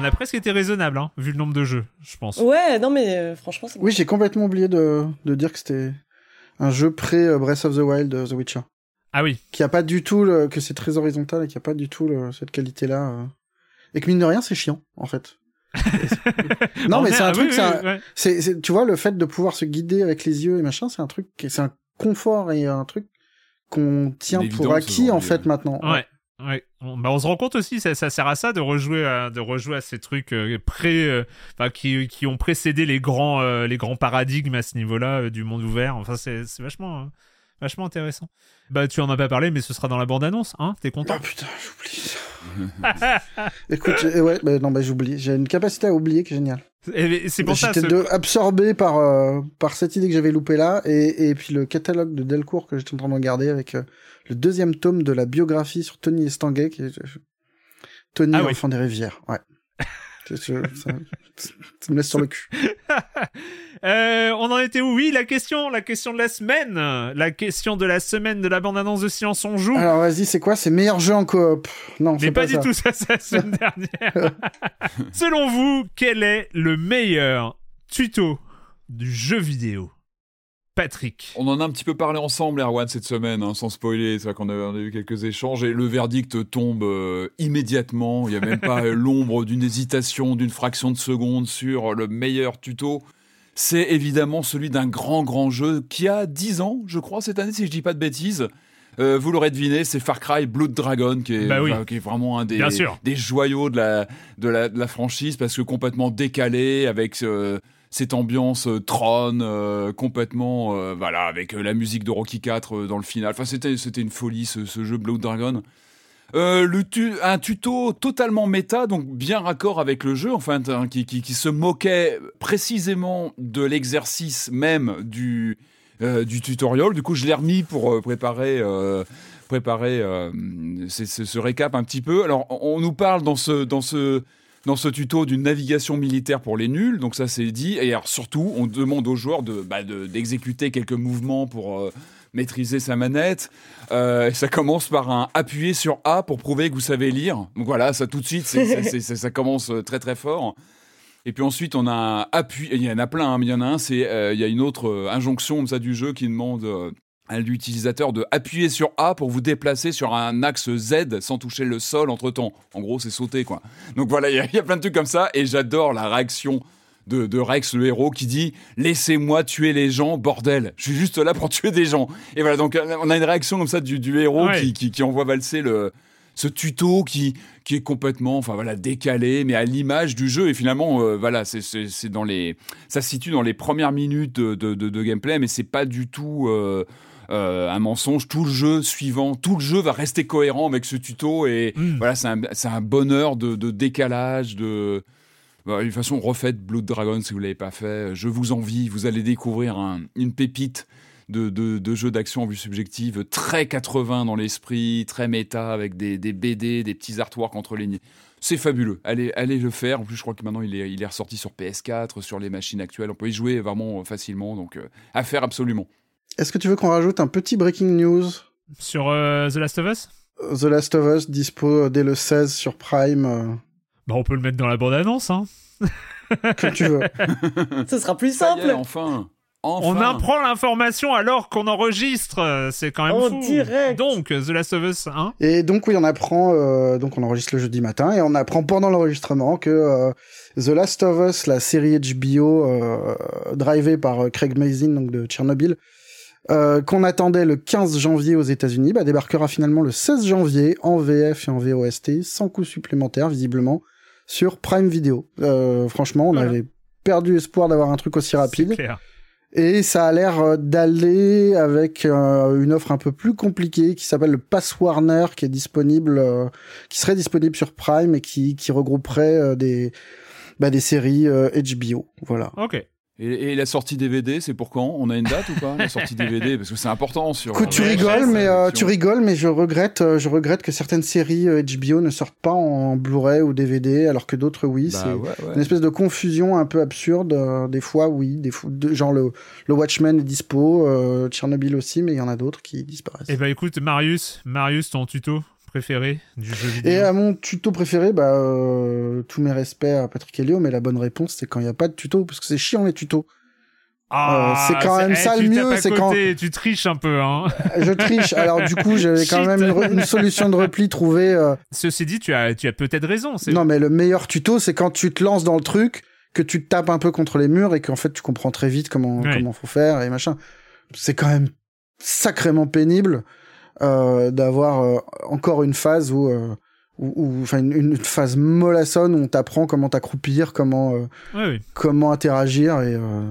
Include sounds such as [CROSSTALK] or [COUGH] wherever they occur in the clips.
On a presque été raisonnable, hein, vu le nombre de jeux, je pense. Ouais, non mais euh, franchement, c'est Oui, j'ai complètement oublié de, de dire que c'était un jeu pré euh, Breath of the Wild, euh, The Witcher. Ah oui. Qui a pas du tout le, que c'est très horizontal et qui a pas du tout le, cette qualité-là. euh. Et que mine de rien, c'est chiant, en fait. [LAUGHS] non, On mais est- c'est un ah truc, oui, c'est oui, ouais. tu vois, le fait de pouvoir se guider avec les yeux et machin, c'est un truc, c'est un confort et un truc qu'on tient pour acquis, en fait, ouais. maintenant. Ouais. Ouais. On, bah, on se rend compte aussi, ça, ça sert à ça de rejouer à, de rejouer à ces trucs euh, pré, euh, enfin, qui, qui ont précédé les grands, euh, les grands paradigmes à ce niveau-là euh, du monde ouvert. Enfin, c'est, c'est vachement, euh, vachement intéressant. Bah, tu en as pas parlé, mais ce sera dans la bande-annonce, hein T'es content? Oh putain, j'oublie. [LAUGHS] [LAUGHS] Écoute, j'ai- ouais, bah, non, bah, j'oublie. J'ai une capacité à oublier qui est géniale. Et C'est pour ça. J'étais ce- absorbé par, euh, par cette idée que j'avais loupée là, et, et puis le catalogue de Delcourt que j'étais en train de regarder avec euh, le deuxième tome de la biographie sur Tony Estanguet, qui est euh, Tony, Ah oui. enfant des rivières. Ouais. [LAUGHS] Ça me laisse sur le cul. [LAUGHS] Euh, on en était où? Oui, la question, la question de la semaine, la question de la semaine de la bande-annonce de Silence on joue. Alors vas-y, c'est quoi? C'est meilleur jeu en coop Non, Mais c'est pas, pas, du ça. tout ça, c'est la semaine dernière. [LAUGHS] Selon vous, quel est le meilleur tuto du jeu vidéo? Patrick. On en a un petit peu parlé ensemble, Erwan, cette semaine, hein, sans spoiler. C'est vrai qu'on a, on a eu quelques échanges et le verdict tombe euh, immédiatement. Il n'y a même pas euh, l'ombre d'une hésitation, d'une fraction de seconde sur le meilleur tuto. C'est évidemment celui d'un grand, grand jeu qui a 10 ans, je crois, cette année, si je dis pas de bêtises. Euh, vous l'aurez deviné, c'est Far Cry Blood Dragon, qui est, Bah oui. enfin, qui est vraiment un des, joyaux de la, de, la, de la franchise, parce que complètement décalé, avec euh, cette ambiance euh, Tron, euh, complètement, voilà, avec la musique de Rocky 4 euh, dans le final. Enfin, c'était, c'était une folie, ce, ce jeu Blood Dragon. Euh, un tuto totalement méta, donc bien raccord avec le jeu, enfin, hein, qui, se moquait précisément de l'exercice même du, euh, tutoriel. Du coup, je l'ai remis pour euh, préparer, ce récap un petit peu. Alors, on nous parle dans ce, tuto d'une navigation militaire pour les nuls, donc ça c'est dit. Et alors surtout, on demande aux joueurs bah, de- d'exécuter quelques mouvements pour maîtriser sa manette. Euh, ça commence par un appuyer sur A pour prouver que vous savez lire. Donc voilà, ça tout de suite, ça commence euh, très très fort. Et puis ensuite, on a appui. Il y en a plein, hein, mais il y en a un, c'est euh, il y a une autre injonction comme ça du jeu qui demande à l'utilisateur de appuyer sur A pour vous déplacer sur un axe Z sans toucher le sol entre temps. En gros, c'est sauter quoi. Donc voilà, il y, y a plein de trucs comme ça et j'adore la réaction. De, de Rex, le héros, qui dit Laissez-moi tuer les gens, bordel. Je suis juste là pour [LAUGHS] tuer des gens. Et voilà, donc on a une réaction comme ça du, du héros Ouais. qui, qui, qui envoie valser le, ce tuto qui, qui est complètement enfin voilà décalé mais à l'image du jeu et finalement euh, voilà c'est c'est dans les ça se situe dans les premières minutes de, de, de- de gameplay mais c'est pas du tout euh, euh, un mensonge tout le jeu suivant tout le jeu va rester cohérent avec ce tuto et Mm. voilà c'est un, c'est un bonheur de, de décalage de Bah, de toute façon, refaites Blood Dragon si vous l'avez pas fait. Je vous envie. Vous allez découvrir un- une pépite de, de, de jeu d'action en vue subjective très 80 dans l'esprit, très méta avec des, des BD, des petits artworks entre lignes. C'est fabuleux. Allez, allez le faire. En plus, je crois que maintenant il est, il est ressorti sur PS4, sur les machines actuelles. On peut y jouer vraiment facilement. Donc, euh, à faire absolument. Est-ce que tu veux qu'on rajoute un petit breaking news? Sur euh, The Last of Us? The Last of Us dispo dès le 16 sur Prime, euh, Bah, on peut le mettre dans la bande-annonce, hein. comme tu veux. [LAUGHS] Ce sera plus est, simple. enfin. Enfin. On apprend l'information alors qu'on enregistre. C'est quand même En fou. direct. Donc, The Last of Us 1. Et donc oui, on apprend, euh, donc on enregistre le jeudi matin et on apprend pendant l'enregistrement que euh, The Last of Us, la série HBO euh, drivée par euh, Craig Mazin, donc de Tchernobyl, euh, qu'on attendait le 15 janvier aux États-Unis, bah, débarquera finalement le 16 janvier en VF et en VOST, sans coût supplémentaire visiblement, sur Prime Video. Euh, franchement, on Voilà. avait perdu espoir d'avoir un truc aussi C'est rapide. clair. Et ça a l'air euh, d'aller avec euh, une offre un peu plus compliquée qui s'appelle le Pass Warner, qui est disponible, euh, qui serait disponible sur Prime et qui, qui regrouperait euh, des, bah, des séries HBO. Voilà. Ok. Et, et la sortie DVD, c'est pour quand? On a une date ou pas? La sortie DVD [LAUGHS] Parce que c'est important sur. Écoute, tu Ouais, rigoles, mais euh, sélection. tu rigoles, mais je regrette, euh, je regrette que certaines séries euh, HBO ne sortent pas en Blu-ray ou DVD, alors que d'autres oui. Bah c'est ouais, ouais. une espèce de confusion un peu absurde. euh, des fois, oui, des fois, de- genre le, le Watchmen est dispo, euh, Tchernobyl aussi, mais il y en a d'autres qui disparaissent. Eh ben, écoute, Marius, Marius, ton tuto préféré du jeu vidéo Et à mon tuto préféré, bah, euh, tous mes respects à Patrick Helio, mais la bonne réponse, c'est quand il n'y a pas de tuto, parce que c'est chiant les tutos. Ah, Euh, c'est quand même eh, ça le tu mieux, c'est quand- Tu triches un peu, hein. [LAUGHS] Je triche, alors du coup, j'avais quand même une, re- une solution de repli trouvée. euh, Ceci dit, tu as, tu as peut-être raison. Non, mais le meilleur tuto, c'est quand tu te lances dans le truc, que tu te tapes un peu contre les murs et qu'en fait, tu comprends très vite comment, Ouais. comment faut faire et machin. C'est quand même sacrément pénible euh, d'avoir euh, encore une phase où... euh, où- où- enfin une, une phase mollassonne où on t'apprend comment t'accroupir, comment euh, Ouais, oui. comment interagir et euh,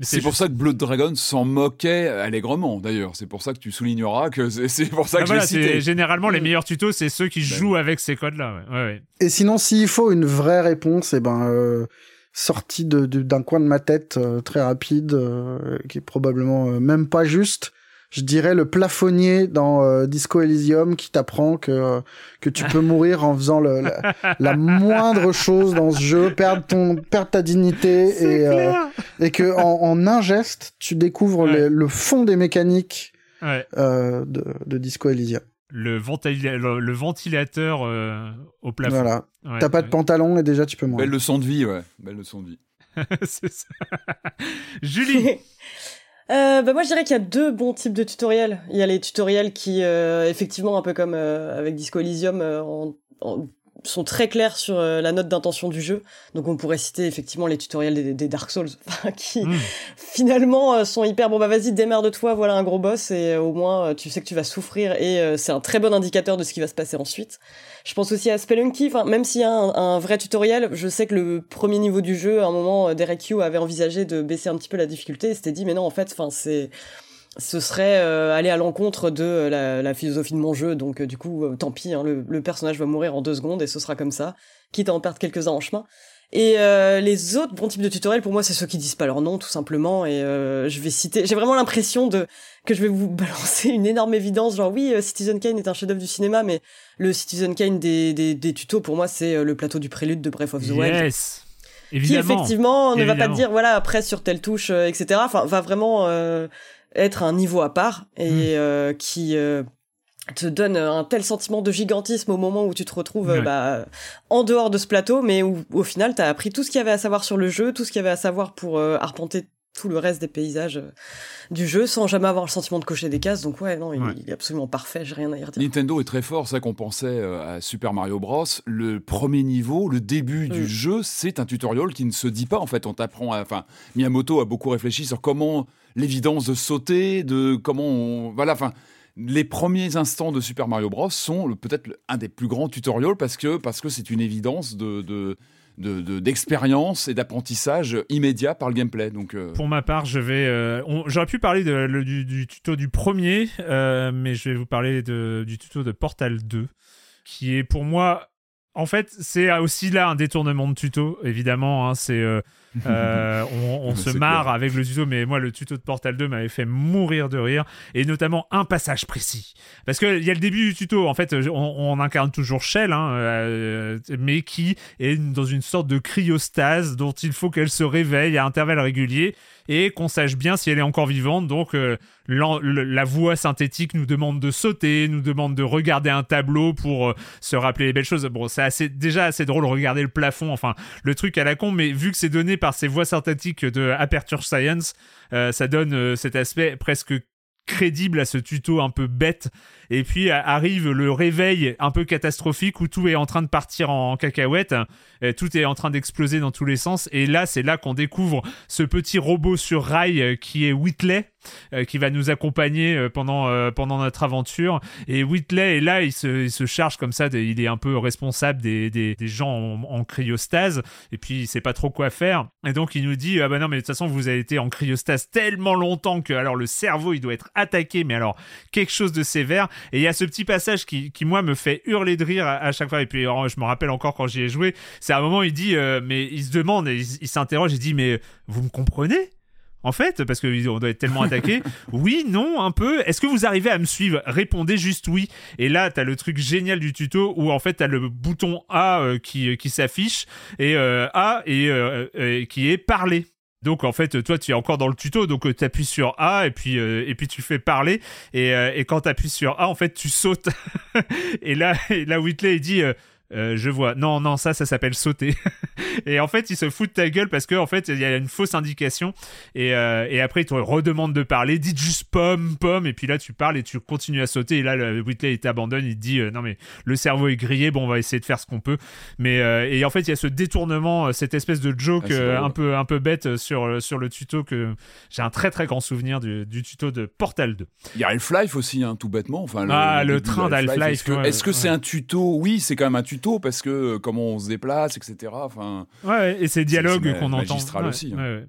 C'est pour ça que Blood Dragon s'en moquait allègrement, d'ailleurs. C'est pour ça que tu souligneras que c'est- pour ça Ah, que voilà, l'ai c'est cité. généralement les meilleurs tutos, c'est ceux qui Ben. jouent avec ces codes-là. Ouais. Ouais, ouais. Et sinon, s'il faut une vraie réponse, et ben, euh, sortie de, de- d'un coin de ma tête euh, très rapide, euh, qui est probablement euh, même pas juste, je dirais le plafonnier dans euh, Disco Elysium qui t'apprend que euh, que tu peux [LAUGHS] mourir en faisant le, la, la moindre chose dans ce jeu, perdre ton perdre ta dignité et euh, et que en, en un geste, tu découvres Ouais. le, le fond des mécaniques Ouais. euh, de, de Disco Elysium. Le, ventila- le, le ventilateur euh, au plafond. Voilà. Ouais, T'as pas de pantalon et déjà tu peux mourir. Belle leçon de vie, ouais. Belle leçon de vie. [LAUGHS] C'est ça. Julie [LAUGHS] Euh, bah moi je dirais qu'il y a deux bons types de tutoriels. Il y a les tutoriels qui, euh, effectivement, un peu comme euh, avec Disco Elysium, euh, en- en- sont très clairs sur euh, la note d'intention du jeu. Donc on pourrait citer effectivement les tutoriels des, des Dark Souls, [LAUGHS] qui Mm. finalement euh, sont hyper bon bah vas-y démarre de toi, voilà un gros boss et euh, au moins tu sais que tu vas souffrir et c'est un très bon indicateur de ce qui va se passer ensuite. Je pense aussi à Spelunky, enfin même s'il y a un, un vrai tutoriel, je sais que le premier niveau du jeu, à un moment, Derek Yu avait envisagé de baisser un petit peu la difficulté et s'était dit mais non en fait, enfin c'est ce serait euh, aller à l'encontre de euh, la, la philosophie de mon jeu, donc euh, du coup euh, tant pis, hein, le, le personnage va mourir en deux secondes et ce sera comme ça, quitte à en perdre quelques-uns en chemin. Et euh, les autres bons types de tutoriels, pour moi, c'est ceux qui disent pas leur nom, tout simplement. Et euh, je vais citer. J'ai vraiment l'impression de que je vais vous [LAUGHS] balancer une énorme évidence, genre oui, euh, Citizen Kane est un chef-d'œuvre du cinéma, mais le Citizen Kane des, des, des tutos, pour moi, c'est le plateau du prélude de Breath of the Wild Yes qui Évidemment. effectivement ne va pas te dire voilà après sur telle touche euh, etc enfin va vraiment euh, être un niveau à part et Mm. euh, qui euh, te donne un tel sentiment de gigantisme au moment où tu te retrouves Ouais. bah, en dehors de ce plateau mais où au final t'as appris tout ce qu'il y avait à savoir sur le jeu tout ce qu'il y avait à savoir pour euh, arpenter tout le reste des paysages euh, du jeu sans jamais avoir le sentiment de cocher des cases donc ouais non il, Ouais. il est absolument parfait j'ai rien à y redire Nintendo est très fort, ça qu'on pensait euh, à Super Mario Bros. Le premier niveau, le début du Mm. jeu, c'est un tutoriel qui ne se dit pas. En fait, on t'apprend. Enfin, Miyamoto a beaucoup réfléchi sur comment l'évidence de sauter, de comment on. Voilà, enfin. Les premiers instants de Super Mario Bros sont peut-être un des plus grands tutoriels parce que parce que c'est une évidence de de- de- de- d'expérience et d'apprentissage immédiat par le gameplay. Donc euh, Pour ma part, je vais. euh, J'aurais pu parler du, tuto du premier, euh, mais je vais vous parler du tuto de Portal 2, qui est pour moi en fait, c'est aussi là un détournement de tuto, évidemment. Hein, c'est euh, [LAUGHS] euh, on, se marre avec le tuto, mais moi, le tuto de Portal 2 m'avait fait mourir de rire, et notamment un passage précis. Parce qu'il y a le début du tuto, en fait, on, incarne toujours Shell, hein, euh, mais qui est dans une sorte de cryostase dont il faut qu'elle se réveille à intervalles réguliers et qu'on sache bien si elle est encore vivante. Donc la, voix synthétique nous demande de sauter, nous demande de regarder un tableau pour euh, se rappeler les belles choses. Bon, c'est assez, déjà assez drôle de regarder le plafond, enfin le truc à la con, mais vu que c'est donné par ces voix synthétiques de Aperture Science, euh, ça donne cet aspect presque crédible à ce tuto un peu bête. Et puis arrive le réveil un peu catastrophique où tout est en train de partir en cacahuète, tout est en train d'exploser dans tous les sens. Et là, c'est là qu'on découvre ce petit robot sur rail euh, qui est Whitley. Euh, qui va nous accompagner euh, pendant, pendant notre aventure. Et Whitley est là, il se, il charge comme ça, il est un peu responsable des, des, gens en, cryostase, et puis il sait pas trop quoi faire. Et donc il nous dit, ah bah non, mais de toute façon, vous avez été en cryostase tellement longtemps que alors le cerveau, il doit être attaqué, mais alors quelque chose de sévère. Et il y a ce petit passage qui, qui moi, me fait hurler de rire à, chaque fois. Et puis, oh, je me rappelle encore quand j'y ai joué, c'est à un moment, il dit, euh, mais il se demande, il, s'interroge, il dit, mais vous me comprenez? En fait, parce qu'on doit être tellement attaqué. [LAUGHS] oui, non, un peu. Est-ce que vous arrivez à me suivre? Répondez juste oui. Et là, t'as le truc génial du tuto où en fait t'as le bouton A euh, qui, qui s'affiche et euh, A et qui est parler. Donc en fait, toi, tu es encore dans le tuto, donc euh, tu appuies sur A et puis, euh, et puis tu fais parler. Et, euh, et quand tu appuies sur A, en fait, tu sautes. [LAUGHS] et là, et là, Whitley, il dit euh, je vois. Non, non, ça, ça s'appelle sauter. [LAUGHS] et en fait, il se fout de ta gueule parce qu'en en fait, il y a une fausse indication. Et, euh, et après, il te redemande de parler. Dites juste pomme, pomme. Et puis là, tu parles et tu continues à sauter. Et là, le Whitley, il t'abandonne. Il te dit euh, Non, mais le cerveau est grillé. Bon, on va essayer de faire ce qu'on peut. Mais et en fait, il y a ce détournement, cette espèce de joke ah, un, peu, un peu bête sur, sur le tuto que j'ai un très, très grand souvenir du, du tuto de Portal 2. Il y a Half-Life aussi, hein, tout bêtement. Enfin, ah, le, train d'Half-Life. Est-ce que c'est un tuto? Oui, c'est quand même un tuto parce que euh, comment on se déplace, etc. Enfin, ouais, et ces dialogues qu'on entend. aussi. Hein.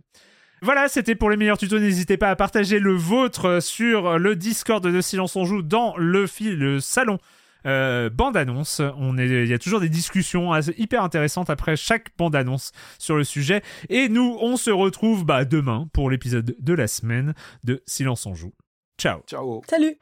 Voilà, c'était pour les meilleurs tutos. N'hésitez pas à partager le vôtre sur le Discord de Silence on Joue dans le, fil, le salon euh, bande-annonce. Il y a toujours des discussions hyper intéressantes après chaque bande-annonce sur le sujet. Et nous, on se retrouve bah, demain pour l'épisode de la semaine de Silence on Joue. Ciao. Ciao. Salut.